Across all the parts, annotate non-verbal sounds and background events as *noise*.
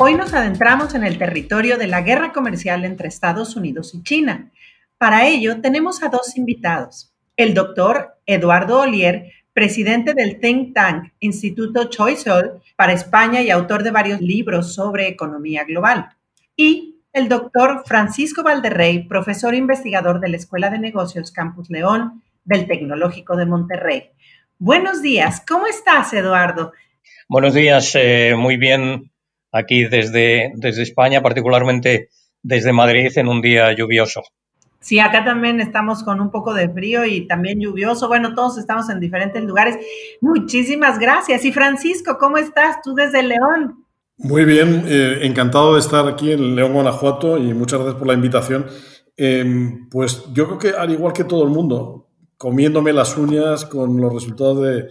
Hoy nos adentramos en el territorio de la guerra comercial entre Estados Unidos y China. Para ello tenemos a dos invitados, el doctor Eduardo Olier, presidente del think tank Instituto Choiseul para España y autor de varios libros sobre economía global. Y el doctor Francisco Valderrey, profesor investigador de la Escuela de Negocios Campus León del Tecnológico de Monterrey. Buenos días, ¿cómo estás, Eduardo? Buenos días, eh, muy bien aquí desde, desde España, particularmente desde Madrid en un día lluvioso. Sí, acá también estamos con un poco de frío y también lluvioso. Bueno, todos estamos en diferentes lugares. Muchísimas gracias. Y Francisco, ¿cómo estás tú desde León? Muy bien, eh, encantado de estar aquí en León, Guanajuato y muchas gracias por la invitación. Em, pues yo creo que al igual que todo el mundo, comiéndome las uñas con los resultados de,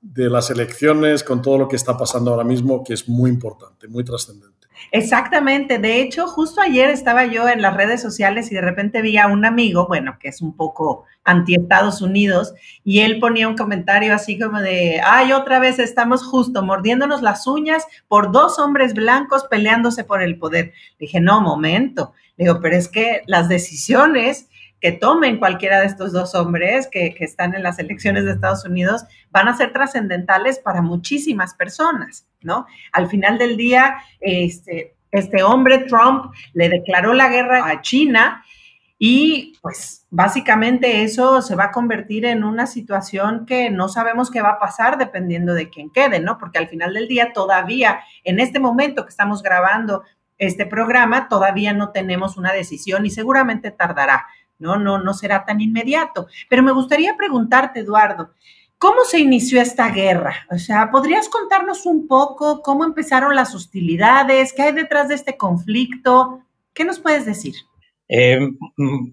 de las elecciones, con todo lo que está pasando ahora mismo, que es muy importante, muy trascendente. Exactamente. De hecho, justo ayer estaba yo en las redes sociales y de repente vi a un amigo, bueno, que es un poco anti Estados Unidos, y él ponía un comentario así como de, ay, otra vez estamos justo mordiéndonos las uñas por dos hombres blancos peleándose por el poder. dije, no, momento. Digo, pero es que las decisiones que tomen cualquiera de estos dos hombres que, están en las elecciones de Estados Unidos van a ser trascendentales para muchísimas personas, ¿no? Al final del día, este, este hombre, Trump, le declaró la guerra a China y pues básicamente eso se va a convertir en una situación que no sabemos qué va a pasar dependiendo de quién quede, ¿no? Porque al final del día todavía, en este momento que estamos grabando este programa, todavía no tenemos una decisión y seguramente tardará. ¿No? No, no será tan inmediato. Pero me gustaría preguntarte, Eduardo, ¿cómo se inició esta guerra? O sea, ¿podrías contarnos un poco cómo empezaron las hostilidades? ¿Qué hay detrás de este conflicto? ¿Qué nos puedes decir? Eh,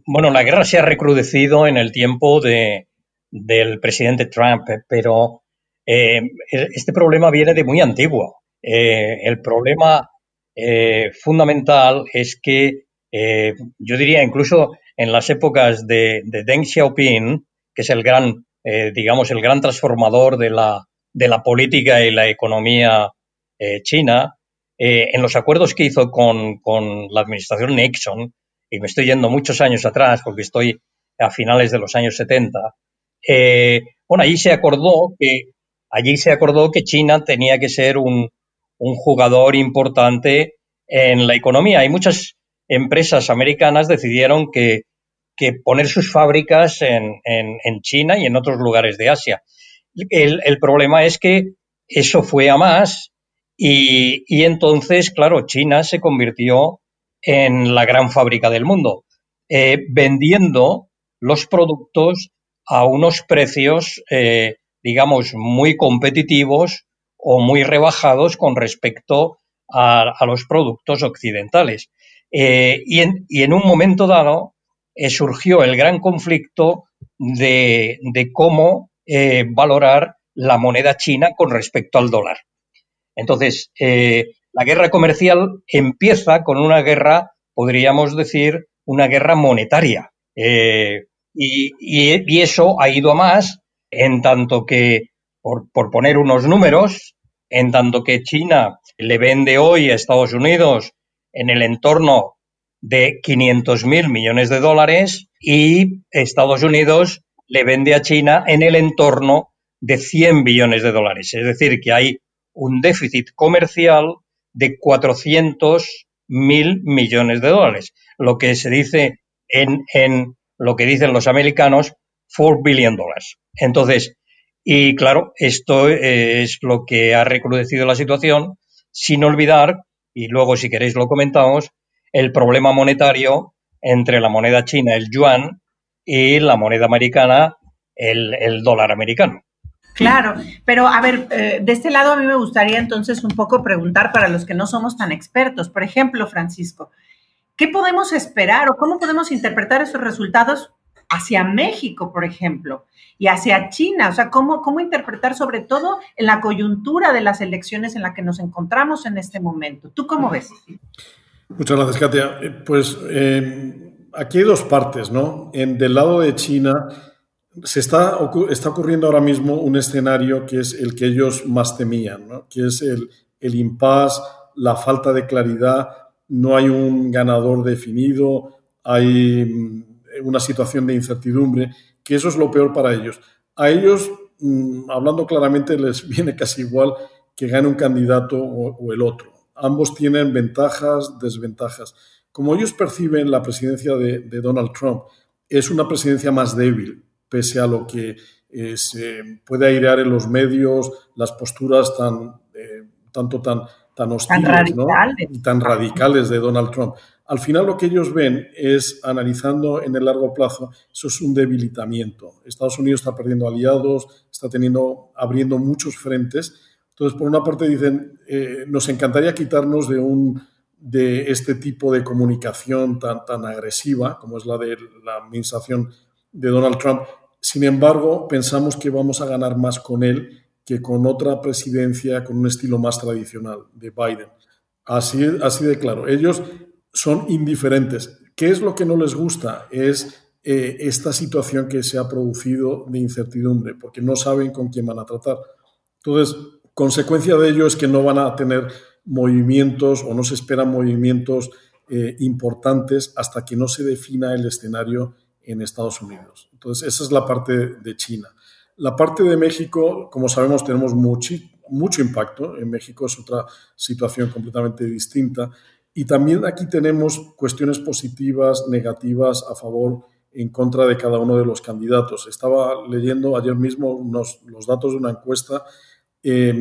bueno, la guerra se ha recrudecido en el tiempo de, del presidente Trump, pero eh, este problema viene de muy antiguo. Eh, el problema fundamental es que yo diría incluso en las épocas de, Deng Xiaoping, que es el gran, eh, digamos, el gran transformador de la, de la política y la economía eh, china, eh, en los acuerdos que hizo con, con, la administración Nixon, y me estoy yendo muchos años atrás porque estoy a finales de los años 70, bueno, allí se acordó que allí se acordó que China tenía que ser un, un jugador importante en la economía. Hay muchas empresas americanas decidieron que, poner sus fábricas en, China y en otros lugares de Asia. El, problema es que eso fue a más y, entonces, claro, China se convirtió en la gran fábrica del mundo, eh, vendiendo los productos a unos precios, eh, digamos, muy competitivos o muy rebajados con respecto a los productos occidentales. Eh, y, en, un momento dado eh, surgió el gran conflicto de, cómo eh, valorar la moneda china con respecto al dólar. Entonces, la guerra comercial empieza con una guerra, podríamos decir, una guerra monetaria. Y, eso ha ido a más, en tanto que, por poner unos números, en tanto que China le vende hoy a Estados Unidos en el entorno de 500 mil millones de dólares y Estados Unidos le vende a China en el entorno de 100 billones de dólares. Es decir, que hay un déficit comercial de 400 mil millones de dólares, lo que se dice en, en lo que dicen los americanos, 4 billion dólares. Entonces, y claro, esto es lo que ha recrudecido la situación, sin olvidar y luego si queréis lo comentamos, el problema monetario entre la moneda china, el yuan, y la moneda americana, el, dólar americano. Claro, pero a ver, eh, de este lado a mí me gustaría entonces un poco preguntar para los que no somos tan expertos. Por ejemplo, Francisco, ¿qué podemos esperar o cómo podemos interpretar esos resultados hacia México, por ejemplo, y hacia China? O sea, ¿cómo, cómo interpretar sobre todo en la coyuntura de las elecciones en la que nos encontramos en este momento? ¿Tú cómo ves? Muchas gracias, Katia. Eh, pues eh, aquí hay dos partes, ¿no? En, del lado de China se está, está ocurriendo ahora mismo un escenario que es el que ellos más temían, que es el, el impasse, la falta de claridad, no hay un ganador definido, hay mm, una situación de incertidumbre, que eso es lo peor para ellos. A ellos, mm, hablando claramente, les *laughs* viene casi igual que gane un candidato o, el otro. Ambos tienen ventajas, desventajas. Como ellos perciben la presidencia de Donald Trump, es una presidencia más débil, pese a lo que eh, se puede airear en los medios, las posturas tan, eh, tanto tan, tan hostiles y tan radicales de Donald Trump. Al final lo que ellos ven es, analizando en el largo plazo, eso es un debilitamiento. Estados Unidos está perdiendo aliados, está teniendo, abriendo muchos frentes. Entonces, por una parte dicen, eh, nos encantaría quitarnos de, un, de este tipo de comunicación tan, tan agresiva, como es la de la administración de Donald Trump. Sin embargo, pensamos que vamos a ganar más con él que con otra presidencia con un estilo más tradicional de Biden. Así, así de claro. Ellos son indiferentes. ¿Qué es lo que no les gusta? Es eh, esta situación que se ha producido de incertidumbre, porque no saben con quién van a tratar. Entonces, consecuencia de ello es que no van a tener movimientos o no se esperan movimientos eh, importantes hasta que no se defina el escenario en Estados Unidos. Entonces, esa es la parte de China. La parte de México, como sabemos, tenemos mucho, mucho impacto. En México es otra situación completamente distinta. Y también aquí tenemos cuestiones positivas, negativas, a favor, en contra de cada uno de los candidatos. Estaba leyendo ayer mismo los datos de una encuesta eh,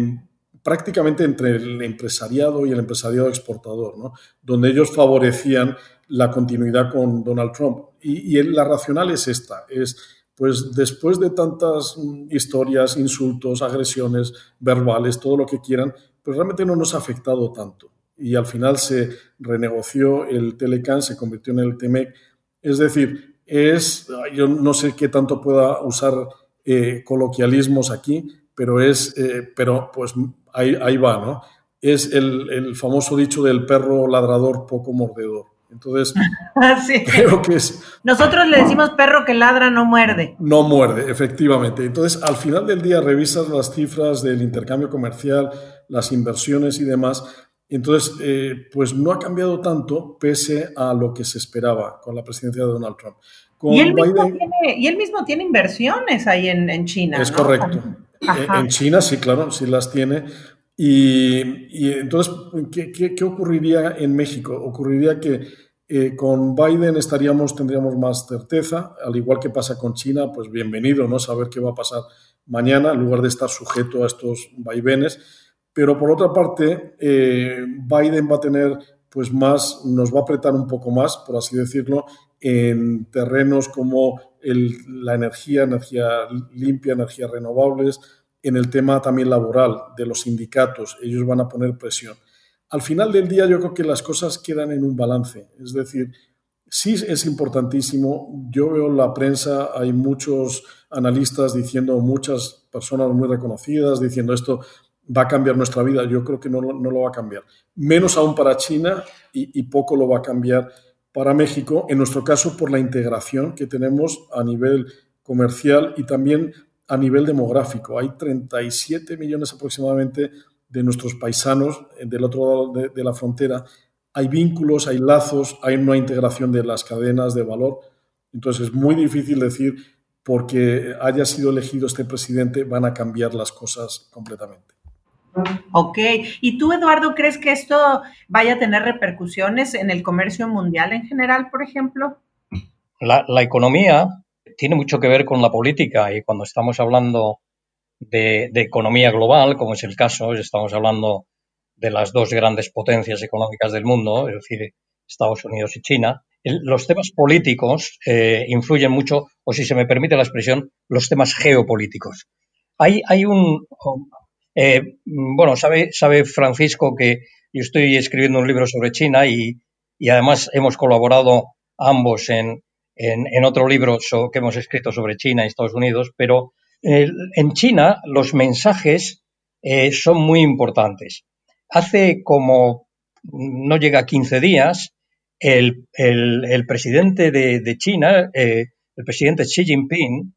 prácticamente entre el empresariado y el empresariado exportador, ¿no? donde ellos favorecían la continuidad con Donald Trump. Y, la racional es esta, es pues después de tantas historias, insultos, agresiones verbales, todo lo que quieran, pues realmente no nos ha afectado tanto. Y al final se renegoció el Telecan, se convirtió en el TEMEC. Es decir, es, yo no sé qué tanto pueda usar eh, coloquialismos aquí, pero es, eh, pero pues ahí, ahí, va, ¿no? Es el, el famoso dicho del perro ladrador poco mordedor. Entonces, *laughs* creo que es... Nosotros le decimos perro que ladra, no muerde. No muerde, efectivamente. Entonces, al final del día revisas las cifras del intercambio comercial, las inversiones y demás. Entonces, eh, pues no ha cambiado tanto pese a lo que se esperaba con la presidencia de Donald Trump. y, él mismo tiene, inversiones ahí en, China. Es correcto. En China sí, claro, sí las tiene. Y, entonces, ¿qué, ocurriría en México? Ocurriría que eh, con Biden estaríamos, tendríamos más certeza, al igual que pasa con China, pues bienvenido, ¿no? Saber qué va a pasar mañana, en lugar de estar sujeto a estos vaivenes. Pero por otra parte, eh, Biden va a tener, pues más, nos va a apretar un poco más, por así decirlo, en terrenos como la energía, energía limpia, energías renovables, en el tema también laboral de los sindicatos. Ellos van a poner presión. Al final del día yo creo que las cosas quedan en un balance. Es decir, sí es importantísimo. Yo veo en la prensa, hay muchos analistas diciendo, muchas personas muy reconocidas diciendo esto va a cambiar nuestra vida. Yo creo que no, no lo va a cambiar. Menos aún para China y, poco lo va a cambiar para México. En nuestro caso, por la integración que tenemos a nivel comercial y también a nivel demográfico. Hay 37 millones aproximadamente de nuestros paisanos del otro lado de, la frontera. Hay vínculos, hay lazos, hay una integración de las cadenas de valor. Entonces es muy difícil decir porque haya sido elegido este presidente van a cambiar las cosas completamente. Ok, ¿y tú, Eduardo, crees que esto vaya a tener repercusiones en el comercio mundial en general, por ejemplo? La, economía tiene mucho que ver con la política y cuando estamos hablando de, economía global, como es el caso, estamos hablando de las dos grandes potencias económicas del mundo, es decir, Estados Unidos y China, los temas políticos eh, influyen mucho, o si se me permite la expresión, los temas geopolíticos. hay, hay un... Eh, bueno, sabe, sabe Francisco que yo estoy escribiendo un libro sobre China y, y además hemos colaborado ambos en, en, otro libro que hemos escrito sobre China y Estados Unidos, pero en China los mensajes eh, son muy importantes. Hace como no llega a 15 días, el, presidente de, China, eh, el presidente Xi Jinping,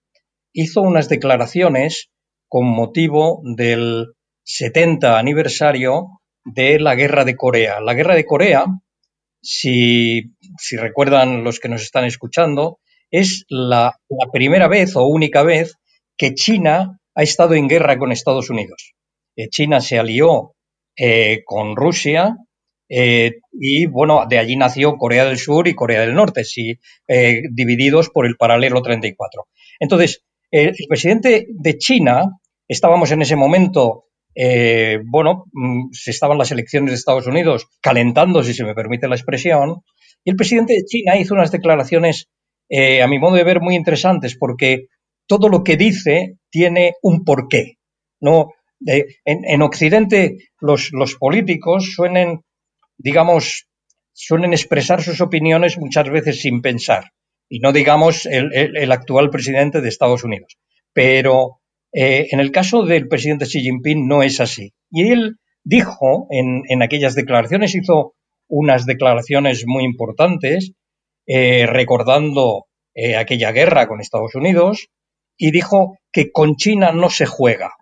hizo unas declaraciones con motivo del 70 aniversario de la guerra de Corea. La guerra de Corea si, recuerdan los que nos están escuchando, es la, primera vez o única vez que China ha estado en guerra con Estados Unidos. Eh, China se alió eh, con Rusia eh, y, bueno, de allí nació Corea del Sur y Corea del Norte, sí, divididos por el paralelo 34. Entonces, el presidente de China, estábamos en ese momento eh, bueno, mm, se estaban las elecciones de Estados Unidos calentando, si se me permite la expresión, y el presidente de China hizo unas declaraciones, eh, a mi modo de ver, muy interesantes, porque todo lo que dice tiene un porqué. ¿no? en, Occidente los, políticos suelen, digamos, suelen expresar sus opiniones muchas veces sin pensar, y no digamos el actual presidente de Estados Unidos. Pero eh, en el caso del presidente Xi Jinping no es así. Y él dijo en, aquellas declaraciones, hizo unas declaraciones muy importantes, eh, recordando eh, aquella guerra con Estados Unidos, y dijo que con China no se juega.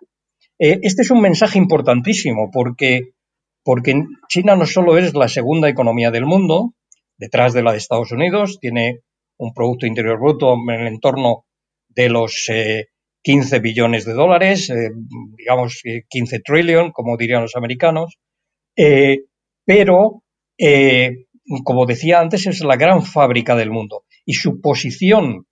este es un mensaje importantísimo porque, porque China no solo es la segunda economía del mundo, detrás de la de Estados Unidos, tiene un Producto Interior Bruto en el entorno de los 15 billones de dólares, eh, digamos 15 eh, trillion, como dirían los americanos, eh, pero, como decía antes, es la gran fábrica del mundo. Y su posición,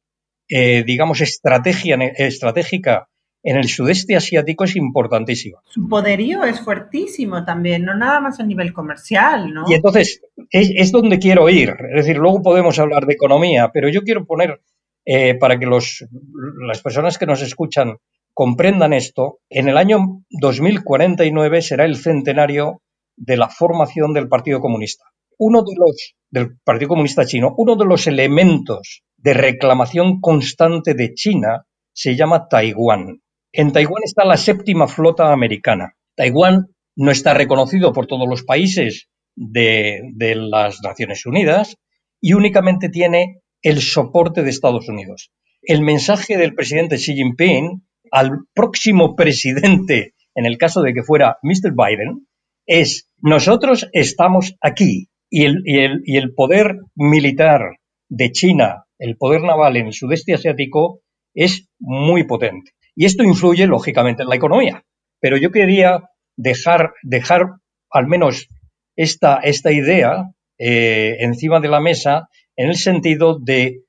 digamos, estrategia, estratégica en el sudeste asiático es importantísima. Su poderío es fuertísimo también, no nada más a nivel comercial, ¿no? Y entonces, es, es donde quiero ir. Es decir, luego podemos hablar de economía, pero yo quiero poner eh, para que las personas que nos escuchan comprendan esto, en el año 2049 será el centenario de la formación del Partido Comunista. Uno de los, del Partido Comunista Chino, uno de los elementos de reclamación constante de China se llama Taiwán. En Taiwán está la séptima flota americana. Taiwán no está reconocido por todos los países de, las Naciones Unidas y únicamente tiene el soporte de Estados Unidos. El mensaje del presidente Xi Jinping al próximo presidente, en el caso de que fuera Mr. Biden, es nosotros estamos aquí y el, poder militar de China, el poder naval en el sudeste asiático es muy potente. Y esto influye, lógicamente, en la economía. Pero yo quería dejar, dejar al menos esta, esta idea eh, encima de la mesa en el sentido de,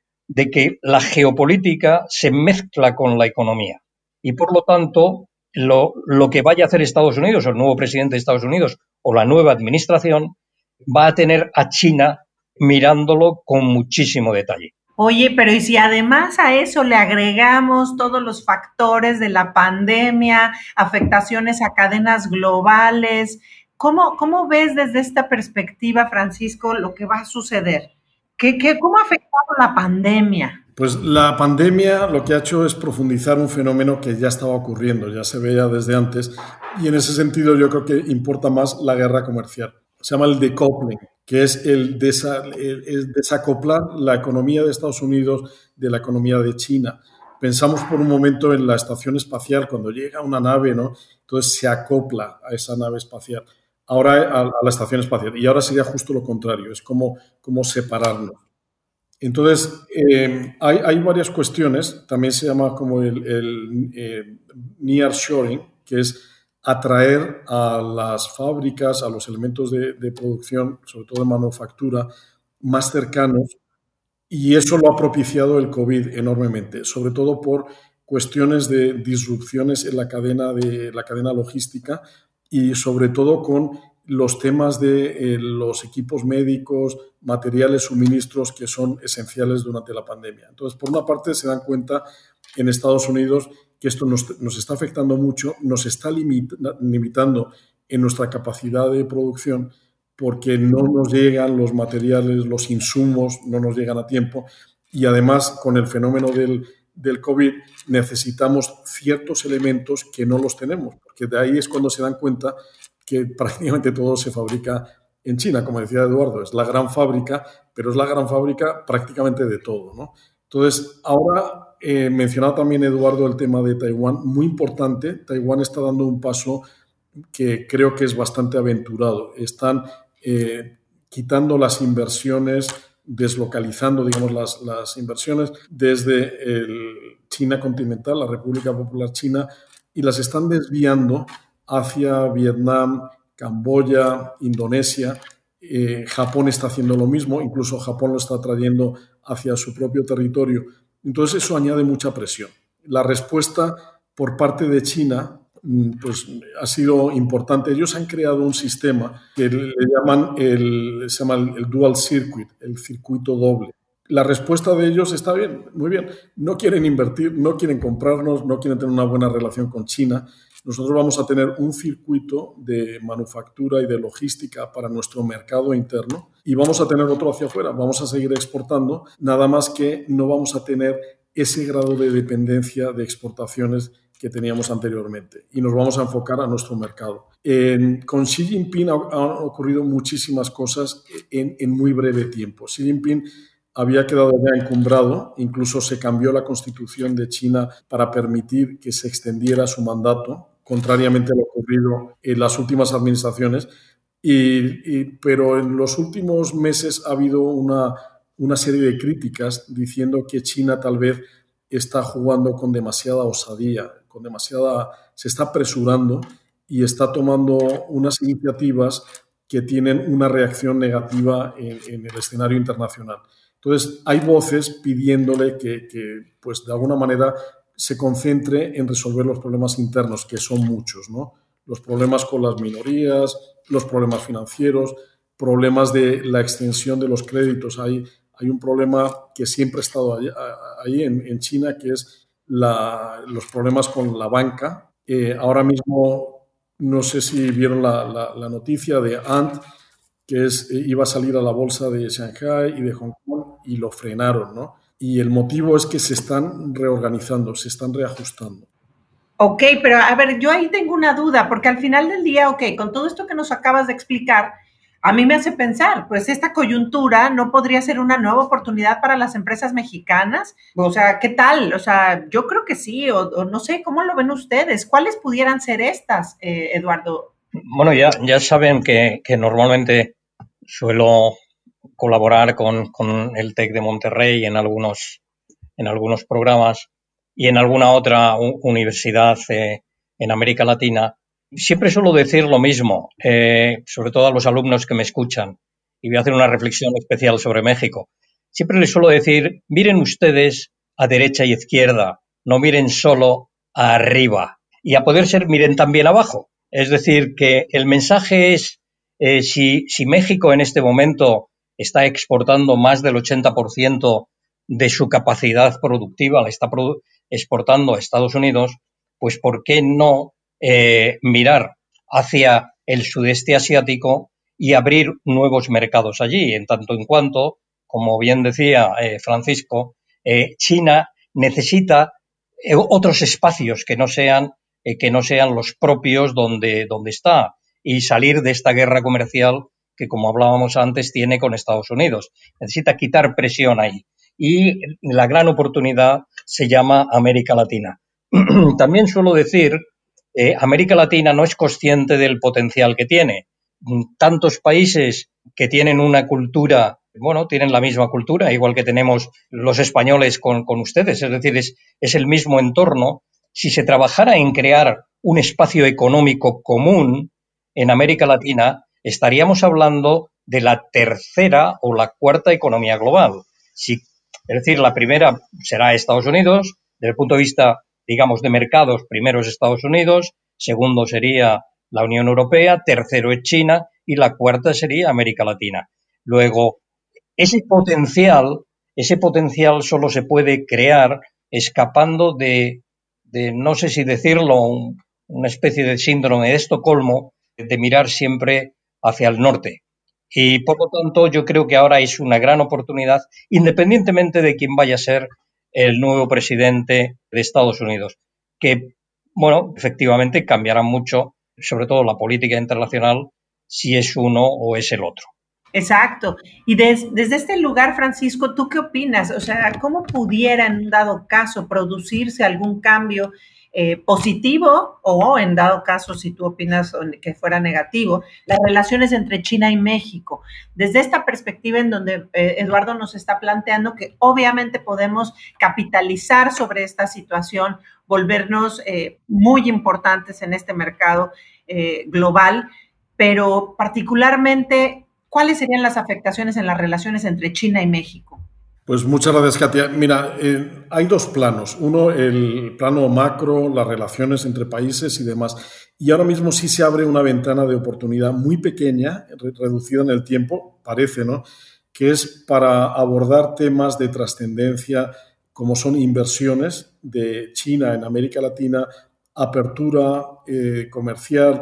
que la geopolítica se mezcla con la economía. Y por lo tanto, lo, que vaya a hacer Estados Unidos, o el nuevo presidente de Estados Unidos, o la nueva administración, va a tener a China mirándolo con muchísimo detalle. Oye, pero ¿y si además a eso le agregamos todos los factores de la pandemia, afectaciones a cadenas globales? ¿Cómo, cómo ves desde esta perspectiva, Francisco, lo que va a suceder? cómo ha afectado la pandemia? Pues la pandemia lo que ha hecho es profundizar un fenómeno que ya estaba ocurriendo, ya se veía desde antes, y en ese sentido yo creo que importa más la guerra comercial. Se llama el decoupling, que es el, desacoplar la economía de Estados Unidos de la economía de China. Pensamos por un momento en la estación espacial, cuando llega una nave, ¿no? Entonces se acopla a esa nave espacial ahora a, la estación espacial. Y ahora sería justo lo contrario, es como, como separarlo. Entonces, eh, hay, varias cuestiones, también se llama como el, el eh, near shoring, que es atraer a las fábricas, a los elementos de, de, producción, sobre todo de manufactura, más cercanos, y eso lo ha propiciado el COVID enormemente, sobre todo por cuestiones de disrupciones en la cadena, de, la cadena logística, y sobre todo con los temas de eh, los equipos médicos, materiales, suministros que son esenciales durante la pandemia. Entonces, por una parte, se dan cuenta en Estados Unidos, que esto nos, nos está afectando mucho, nos está limitando en nuestra capacidad de producción porque no nos llegan los materiales, los insumos, no nos llegan a tiempo y además con el fenómeno del, del COVID necesitamos ciertos elementos que no los tenemos, porque de ahí es cuando se dan cuenta que prácticamente todo se fabrica en China, como decía Eduardo, es la gran fábrica, pero es la gran fábrica prácticamente de todo. ¿no? Entonces, ahora eh, mencionaba también Eduardo el tema de Taiwán, muy importante, Taiwán está dando un paso que creo que es bastante aventurado. Están eh, quitando las inversiones, deslocalizando, digamos, las, las inversiones desde el China continental, la República Popular China, y las están desviando hacia Vietnam, Camboya, Indonesia. Eh, Japón está haciendo lo mismo, incluso Japón lo está trayendo hacia su propio territorio. Entonces eso añade mucha presión. La respuesta por parte de China mm, pues, ha sido importante. Ellos han creado un sistema que le llaman el, se llama el dual circuit, el circuito doble. La respuesta de ellos está bien, muy bien. No quieren invertir, no quieren comprarnos, no quieren tener una buena relación con China nosotros vamos a tener un circuito de manufactura y de logística para nuestro mercado interno y vamos a tener otro hacia afuera. Vamos a seguir exportando, nada más que no vamos a tener ese grado de dependencia de exportaciones que teníamos anteriormente y nos vamos a enfocar a nuestro mercado. con Xi Jinping han ocurrido muchísimas cosas en, en muy breve tiempo. Xi Jinping había quedado ya encumbrado, incluso se cambió la constitución de China para permitir que se extendiera su mandato contrariamente a lo ocurrido en las últimas administraciones. Y, pero en los últimos meses ha habido una, una serie de críticas diciendo que China tal vez está jugando con demasiada osadía, con demasiada, se está apresurando y está tomando unas iniciativas que tienen una reacción negativa en, el escenario internacional. Entonces, hay voces pidiéndole que, pues, de alguna manera se concentre en resolver los problemas internos, que son muchos, ¿no? Los problemas con las minorías, los problemas financieros, problemas de la extensión de los créditos. Hay, hay un problema que siempre ha estado ahí, en, China, que es los problemas con la banca. Eh, ahora mismo, no sé si vieron la, noticia de Ant, que es, iba a salir a la bolsa de Shanghai y de Hong Kong y lo frenaron, ¿no? y el motivo es que se están reorganizando, se están reajustando. Ok, pero a ver, yo ahí tengo una duda, porque al final del día, ok, con todo esto que nos acabas de explicar, a mí me hace pensar, pues esta coyuntura no podría ser una nueva oportunidad para las empresas mexicanas. O sea, ¿qué tal? O sea, yo creo que sí, o, no sé, ¿cómo lo ven ustedes? ¿Cuáles pudieran ser estas, eh, Eduardo? Bueno, ya, ya saben que, que normalmente suelo colaborar con, el TEC de Monterrey en algunos, en algunos programas y en alguna otra universidad eh, en América Latina. Siempre suelo decir lo mismo, eh, sobre todo a los alumnos que me escuchan, y voy a hacer una reflexión especial sobre México. Siempre les suelo decir, miren ustedes a derecha y izquierda, no miren solo a arriba. Y a poder ser, miren también abajo. Es decir, que el mensaje es, eh, si, si México en este momento está exportando más del 80% de su capacidad productiva, la está exportando a Estados Unidos, pues ¿por qué no eh, mirar hacia el sudeste asiático y abrir nuevos mercados allí? En tanto en cuanto, como bien decía eh, Francisco, eh, China necesita otros espacios que no sean que no sean los propios donde, donde está y salir de esta guerra comercial que, como hablábamos antes, tiene con Estados Unidos. Necesita quitar presión ahí. Y la gran oportunidad se llama América Latina. *clears throat* También suelo decir, eh, América Latina no es consciente del potencial que tiene. Tantos países que tienen una cultura, bueno, tienen la misma cultura, igual que tenemos los españoles con, ustedes, es decir, es, es el mismo entorno. Si se trabajara en crear un espacio económico común en América Latina, estaríamos hablando de la tercera o la cuarta economía global. es decir, la primera será Estados Unidos, desde el punto de vista, digamos, de mercados, primero es Estados Unidos, segundo sería la Unión Europea, tercero es China y la cuarta sería América Latina. Luego, ese potencial, ese potencial solo se puede crear escapando de, no sé si decirlo, una especie de síndrome de Estocolmo, de mirar siempre hacia el norte. Y por lo tanto, yo creo que ahora es una gran oportunidad, independientemente de quién vaya a ser el nuevo presidente de Estados Unidos, que, bueno, efectivamente cambiará mucho, sobre todo la política internacional, si es uno o es el otro. Exacto. Y desde este lugar, Francisco, ¿tú qué opinas? O sea, ¿cómo pudiera en un dado caso producirse algún cambio eh, positivo o en dado caso, si tú opinas que fuera negativo, las relaciones entre China y México? Desde esta perspectiva en donde eh, Eduardo nos está planteando que obviamente podemos capitalizar sobre esta situación, volvernos eh, muy importantes en este mercado global, pero particularmente ¿cuáles serían las afectaciones en las relaciones entre China y México? Pues muchas gracias, Katia. Mira, eh, hay dos planos. Uno, el plano macro, las relaciones entre países y demás. Y ahora mismo sí se abre una ventana de oportunidad muy pequeña, reducida en el tiempo, parece, ¿no? Que es para abordar temas de trascendencia como son inversiones de China en América Latina, apertura eh, comercial,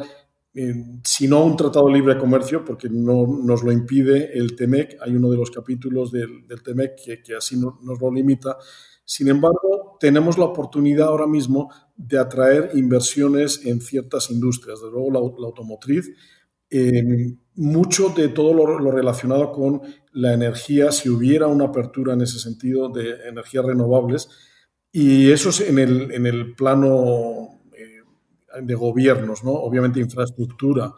si no un tratado de libre comercio, porque no nos lo impide el TEMEC, hay uno de los capítulos del, del TEMEC que, así nos lo limita. Sin embargo, tenemos la oportunidad ahora mismo de atraer inversiones en ciertas industrias, desde luego la, automotriz, mucho de todo lo, lo, relacionado con la energía, si hubiera una apertura en ese sentido de energías renovables, y eso es en el, en el plano de gobiernos, ¿no? Obviamente infraestructura.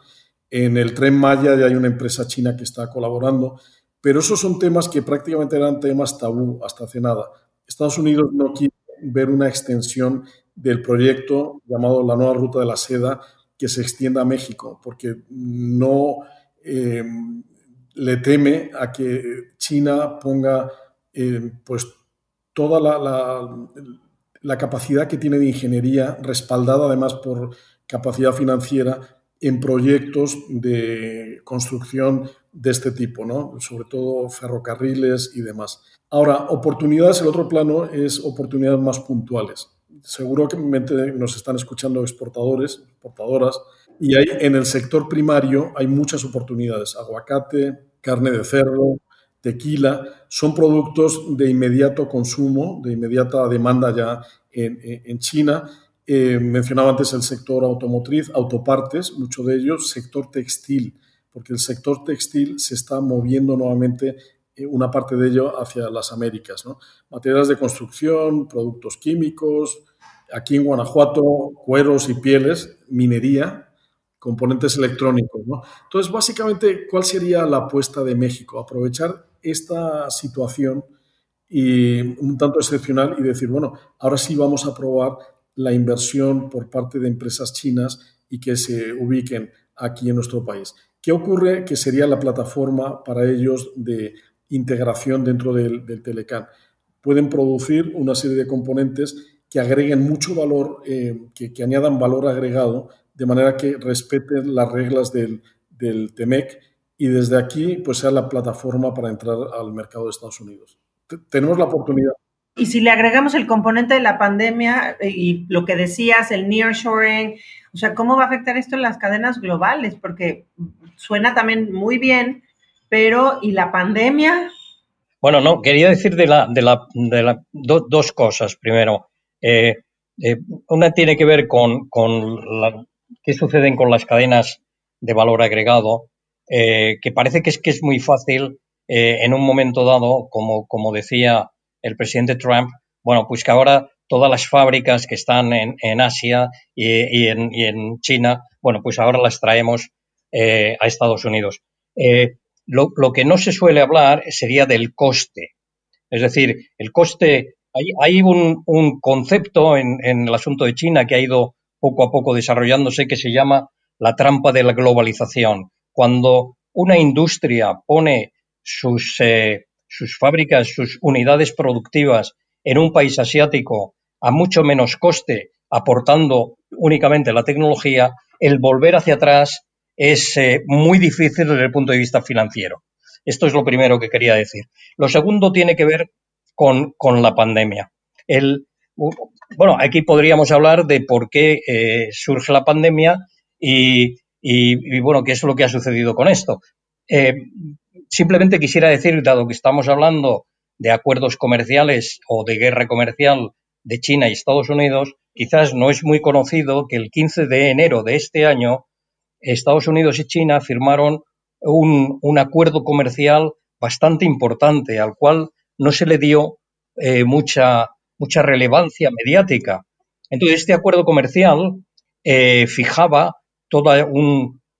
En el tren Maya ya hay una empresa china que está colaborando, pero esos son temas que prácticamente eran temas tabú hasta hace nada. Estados Unidos no quiere ver una extensión del proyecto llamado la nueva ruta de la seda que se extienda a México, porque no eh, le teme a que China ponga eh, pues toda la la capacidad que tiene de ingeniería, respaldada además por capacidad financiera en proyectos de construcción de este tipo, ¿no? sobre todo ferrocarriles y demás. Ahora, oportunidades, el otro plano es oportunidades más puntuales. Seguro que nos están escuchando exportadores, exportadoras, y hay, en el sector primario hay muchas oportunidades. Aguacate, carne de cerdo, tequila, son productos de inmediato consumo, de inmediata demanda ya en, China. Eh, mencionaba antes el sector automotriz, autopartes, mucho de ellos, sector textil, porque el sector textil se está moviendo nuevamente eh, una parte de ello hacia las Américas. ¿no? Materiales de construcción, productos químicos, aquí en Guanajuato, cueros y pieles, minería, componentes electrónicos. ¿no? Entonces, básicamente, ¿cuál sería la apuesta de México? Aprovechar esta situación y un tanto excepcional y decir, bueno, ahora sí vamos a probar la inversión por parte de empresas chinas y que se ubiquen aquí en nuestro país. ¿Qué ocurre? Que sería la plataforma para ellos de integración dentro del, del Telecan. Pueden producir una serie de componentes que agreguen mucho valor, eh, que, añadan valor agregado, de manera que respeten las reglas del, del TEMEC y desde aquí pues sea la plataforma para entrar al mercado de Estados Unidos. tenemos la oportunidad. Y si le agregamos el componente de la pandemia eh, y lo que decías, el nearshoring, o sea, ¿cómo va a afectar esto en las cadenas globales? Porque suena también muy bien, pero ¿y la pandemia? Bueno, no, quería decir de la, de la, de la dos cosas. Primero, eh, eh, una tiene que ver con, con qué suceden con las cadenas de valor agregado eh, que parece que es, que es muy fácil eh, en un momento dado, como, como decía el presidente Trump, bueno, pues que ahora todas las fábricas que están en, en Asia y, y, en, y, en, China, bueno, pues ahora las traemos eh, a Estados Unidos. Lo, lo, que no se suele hablar sería del coste. Es decir, el coste, hay, hay un, un, concepto en, en el asunto de China que ha ido poco a poco desarrollándose que se llama la trampa de la globalización cuando una industria pone sus, eh, sus fábricas, sus unidades productivas en un país asiático a mucho menos coste, aportando únicamente la tecnología, el volver hacia atrás es eh, muy difícil desde el punto de vista financiero. Esto es lo primero que quería decir. Lo segundo tiene que ver con, la pandemia. Bueno, aquí podríamos hablar de por qué eh, surge la pandemia y, bueno, qué es lo que ha sucedido con esto. Eh, simplemente quisiera decir, dado que estamos hablando de acuerdos comerciales o de guerra comercial de China y Estados Unidos, quizás no es muy conocido que el 15 de enero de este año Estados Unidos y China firmaron un, acuerdo comercial bastante importante al cual no se le dio eh, mucha, mucha relevancia mediática. Entonces, este acuerdo comercial eh, fijaba toda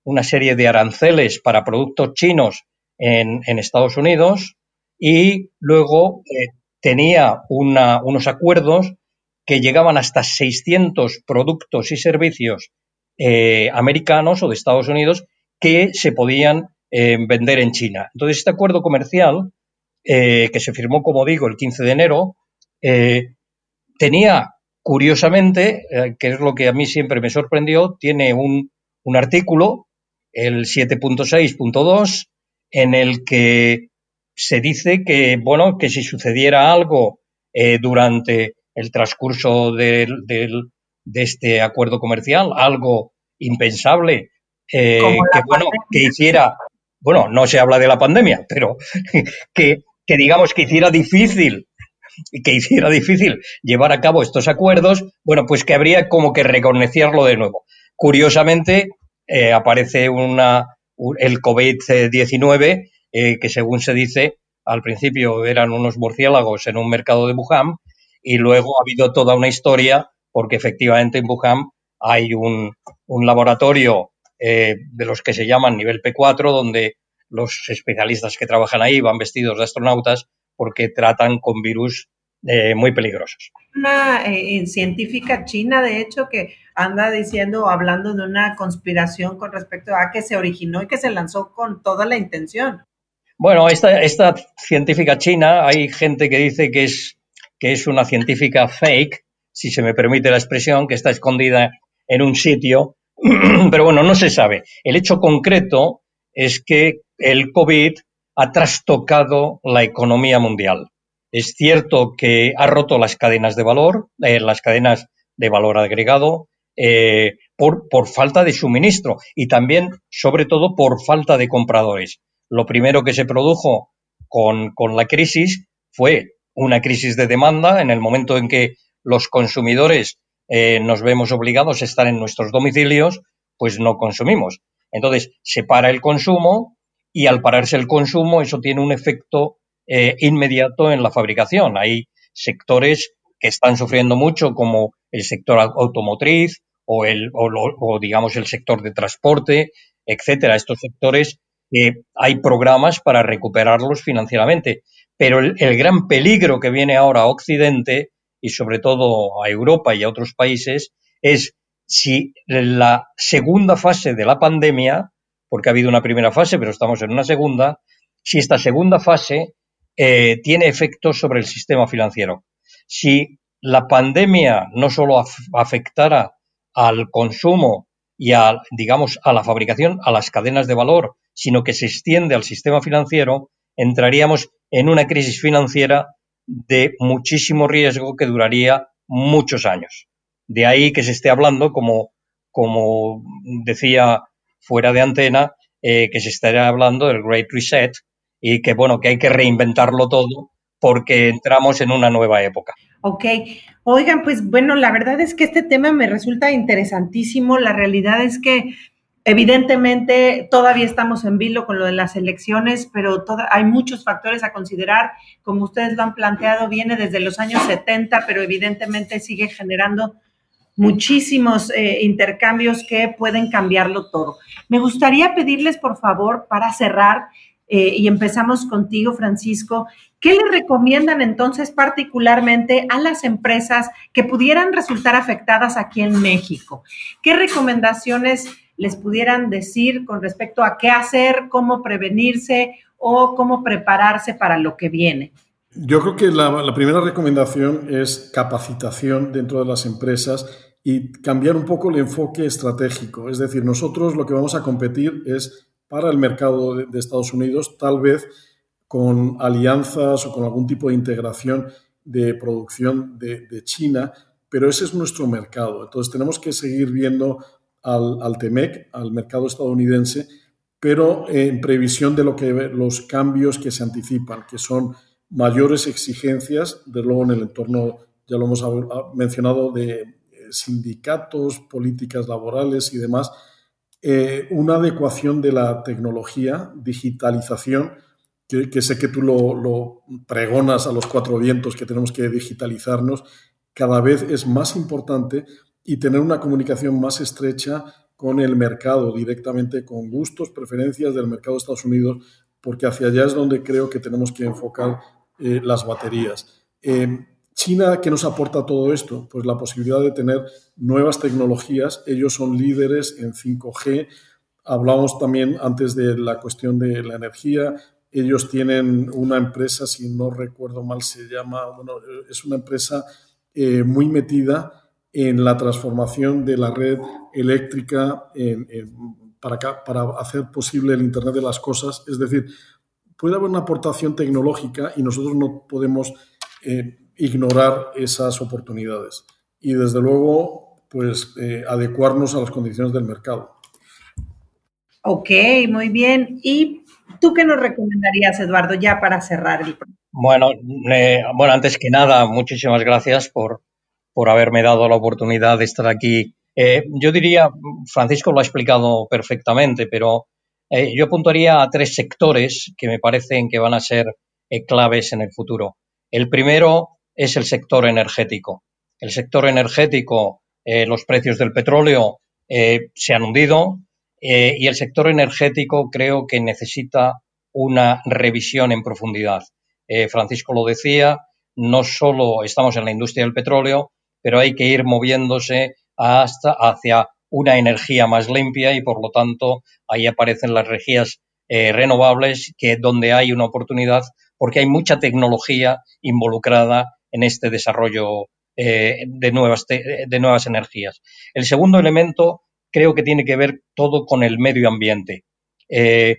una serie de aranceles para productos chinos en, Estados Unidos y luego eh, tenía unos acuerdos que llegaban hasta 600 productos y servicios eh, americanos o de Estados Unidos que se podían vender en China. Entonces, este acuerdo comercial, que se firmó, como digo, el 15 de enero, eh, tenía, curiosamente, eh, que es lo que a mí siempre me sorprendió, tiene un, artículo, el 7.6.2, en el que se dice que, bueno, que si sucediera algo eh, durante el transcurso de este acuerdo comercial, algo impensable, que, bueno, que hiciera, bueno, no se habla de la pandemia, pero *laughs* que, que digamos que hiciera difícil que hiciera difícil llevar a cabo estos acuerdos, bueno, pues que habría como que reconocerlo de nuevo. Curiosamente, eh, aparece una, el COVID-19, eh, que según se dice, al principio eran unos murciélagos en un mercado de Wuhan y luego ha habido toda una historia porque efectivamente en Wuhan hay un, laboratorio eh, de los que se llaman nivel P4, donde los especialistas que trabajan ahí van vestidos de astronautas porque tratan con virus eh, muy peligrosos. Una eh, científica china, de hecho, que anda diciendo, hablando de una conspiración con respecto a que se originó y que se lanzó con toda la intención. Bueno, esta, esta científica china, hay gente que dice que es, que es una científica fake, si se me permite la expresión, que está escondida en un sitio, *clears throat* pero bueno, no se sabe. El hecho concreto es que el COVID ha trastocado la economía mundial. Es cierto que ha roto las cadenas de valor, eh, las cadenas de valor agregado, eh, por, falta de suministro y también, sobre todo, por falta de compradores. Lo primero que se produjo con, la crisis fue una crisis de demanda en el momento en que los consumidores eh, nos vemos obligados a estar en nuestros domicilios, pues no consumimos. Entonces, se para el consumo y al pararse el consumo eso tiene un efecto eh, inmediato en la fabricación. Hay sectores que están sufriendo mucho como el sector automotriz o, el, o, digamos el sector de transporte, etcétera. Estos sectores eh, hay programas para recuperarlos financieramente. Pero el, gran peligro que viene ahora a Occidente y sobre todo a Europa y a otros países es si la segunda fase de la pandemia porque ha habido una primera fase, pero estamos en una segunda, si esta segunda fase eh, tiene efectos sobre el sistema financiero. Si la pandemia no solo afectara al consumo y a, digamos, a la fabricación, a las cadenas de valor, sino que se extiende al sistema financiero, entraríamos en una crisis financiera de muchísimo riesgo que duraría muchos años. De ahí que se esté hablando, como, como decía fuera de antena eh, que se estaría hablando del Great Reset y que, bueno, que hay que reinventarlo todo porque entramos en una nueva época. Ok. Oigan, pues bueno, la verdad es que este tema me resulta interesantísimo. La realidad es que evidentemente todavía estamos en vilo con lo de las elecciones, pero hay muchos factores a considerar. Como ustedes lo han planteado, viene desde los años 70, pero evidentemente sigue generando muchísimos eh, intercambios que pueden cambiarlo todo. Me gustaría pedirles, por favor, para cerrar, eh, y empezamos contigo, Francisco, ¿qué le recomiendan entonces particularmente a las empresas que pudieran resultar afectadas aquí en México? ¿Qué recomendaciones les pudieran decir con respecto a qué hacer, cómo prevenirse o cómo prepararse para lo que viene? Yo creo que la, la primera recomendación es capacitación dentro de las empresas y cambiar un poco el enfoque estratégico. Es decir, nosotros lo que vamos a competir es para el mercado de, Estados Unidos, tal vez con alianzas o con algún tipo de integración de producción de, China, pero ese es nuestro mercado. Entonces tenemos que seguir viendo al, al TEMEC, al mercado estadounidense, pero en previsión de lo que, los cambios que se anticipan, que son mayores exigencias, de luego en el entorno, ya lo hemos mencionado, de eh, sindicatos, políticas laborales y demás, eh, una adecuación de la tecnología, digitalización, que, sé que tú lo, pregonas a los cuatro vientos, que tenemos que digitalizarnos, cada vez es más importante y tener una comunicación más estrecha con el mercado, directamente con gustos, preferencias del mercado de Estados Unidos, porque hacia allá es donde creo que tenemos que enfocar eh, las baterías. Eh, China, ¿qué nos aporta todo esto? Pues la posibilidad de tener nuevas tecnologías. Ellos son líderes en 5G. Hablamos también antes de la cuestión de la energía. Ellos tienen una empresa, si no recuerdo mal, se llama, bueno, es una empresa eh, muy metida en la transformación de la red eléctrica para, hacer posible el Internet de las Cosas. Es decir, puede haber una aportación tecnológica y nosotros no podemos eh, ignorar esas oportunidades. Y desde luego, pues eh, adecuarnos a las condiciones del mercado. Ok, muy bien. ¿Y tú qué nos recomendarías, Eduardo, ya para cerrar el Bueno, bueno, antes que nada, muchísimas gracias por, por haberme dado la oportunidad de estar aquí. Eh, yo diría, Francisco lo ha explicado perfectamente, pero eh, yo apuntaría a tres sectores que me parecen que van a ser eh, claves en el futuro. El primero es el sector energético. El sector energético, eh, los precios del petróleo se han hundido y el sector energético creo que necesita una revisión en profundidad. Francisco lo decía, no solo estamos en la industria del petróleo, pero hay que ir moviéndose hasta hacia una energía más limpia y por lo tanto ahí aparecen las energías eh, renovables que donde hay una oportunidad porque hay mucha tecnología involucrada en este desarrollo eh, de, nuevas de nuevas energías. El segundo elemento creo que tiene que ver todo con el medio ambiente. Eh,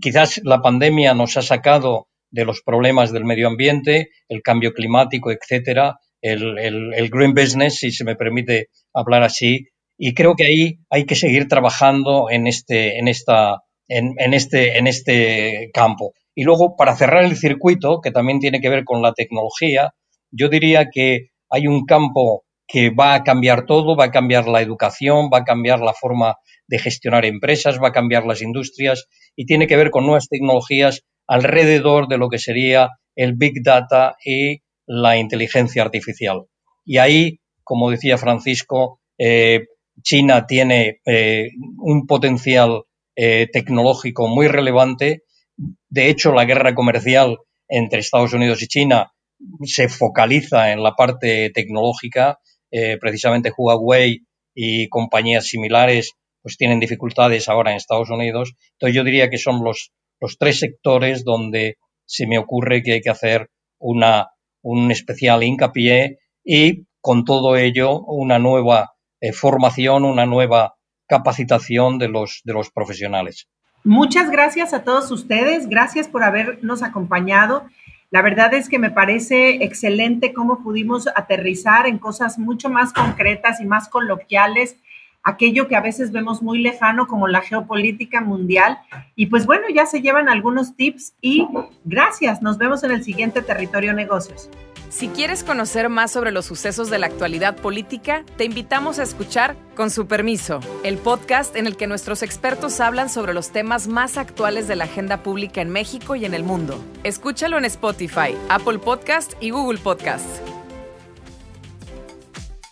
quizás la pandemia nos ha sacado de los problemas del medio ambiente, el cambio climático, etcétera, el, green business, si se me permite hablar así, y creo que ahí hay que seguir trabajando en este, en esta, en, este, en este campo. Y luego, para cerrar el circuito, que también tiene que ver con la tecnología, yo diría que hay un campo que va a cambiar todo, va a cambiar la educación, va a cambiar la forma de gestionar empresas, va a cambiar las industrias y tiene que ver con nuevas tecnologías alrededor de lo que sería el Big Data y la inteligencia artificial. Y ahí, como decía Francisco, eh, China tiene eh, un potencial eh, tecnológico muy relevante. De hecho, la guerra comercial entre Estados Unidos y China se focaliza en la parte tecnológica. Eh, precisamente Huawei y compañías similares pues tienen dificultades ahora en Estados Unidos. Entonces yo diría que son los, los tres sectores donde se me ocurre que hay que hacer una, un especial hincapié y con todo ello una nueva eh, formación, una nueva capacitación de los, de los profesionales. Muchas gracias a todos ustedes, gracias por habernos acompañado. La verdad es que me parece excelente cómo pudimos aterrizar en cosas mucho más concretas y más coloquiales, aquello que a veces vemos muy lejano como la geopolítica mundial. Y pues bueno, ya se llevan algunos tips y gracias. Nos vemos en el siguiente Territorio Negocios. Si quieres conocer más sobre los sucesos de la actualidad política, te invitamos a escuchar Con su permiso, el podcast en el que nuestros expertos hablan sobre los temas más actuales de la agenda pública en México y en el mundo. Escúchalo en Spotify, Apple Podcast y Google Podcast.